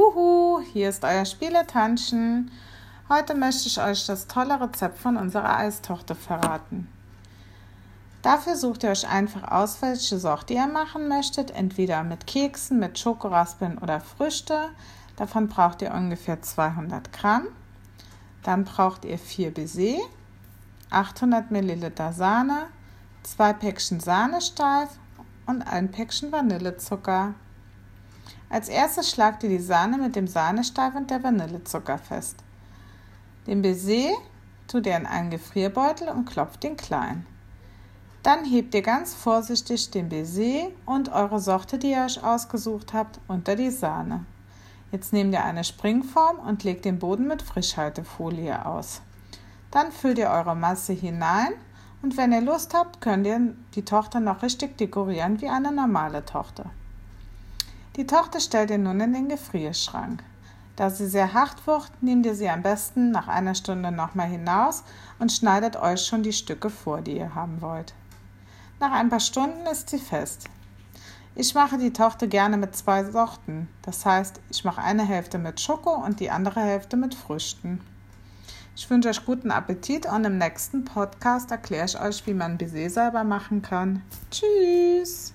Huhu, hier ist euer Spieletanschen. Heute möchte ich euch das tolle Rezept von unserer Eistochter verraten. Dafür sucht ihr euch einfach aus, welche Sorte ihr machen möchtet, entweder mit Keksen, mit Schokoraspeln oder Früchte. Davon braucht ihr ungefähr 200 Gramm. Dann braucht ihr 4 Baiser, 800 Milliliter Sahne, zwei Päckchen Sahnesteif und ein Päckchen Vanillezucker. Als erstes schlagt ihr die Sahne mit dem Sahnesteif und der Vanillezucker fest. Den Baiser tut ihr in einen Gefrierbeutel und klopft ihn klein. Dann hebt ihr ganz vorsichtig den Baiser und eure Sorte, die ihr euch ausgesucht habt, unter die Sahne. Jetzt nehmt ihr eine Springform und legt den Boden mit Frischhaltefolie aus. Dann füllt ihr eure Masse hinein und wenn ihr Lust habt, könnt ihr die Tochter noch richtig dekorieren wie eine normale Tochter. Die Tochter stellt ihr nun in den Gefrierschrank. Da sie sehr hart wird, nehmt ihr sie am besten nach einer Stunde nochmal hinaus und schneidet euch schon die Stücke vor, die ihr haben wollt. Nach ein paar Stunden ist sie fest. Ich mache die Tochter gerne mit zwei Sorten. Das heißt, ich mache eine Hälfte mit Schoko und die andere Hälfte mit Früchten. Ich wünsche euch guten Appetit und im nächsten Podcast erkläre ich euch, wie man Baiser selber machen kann. Tschüss!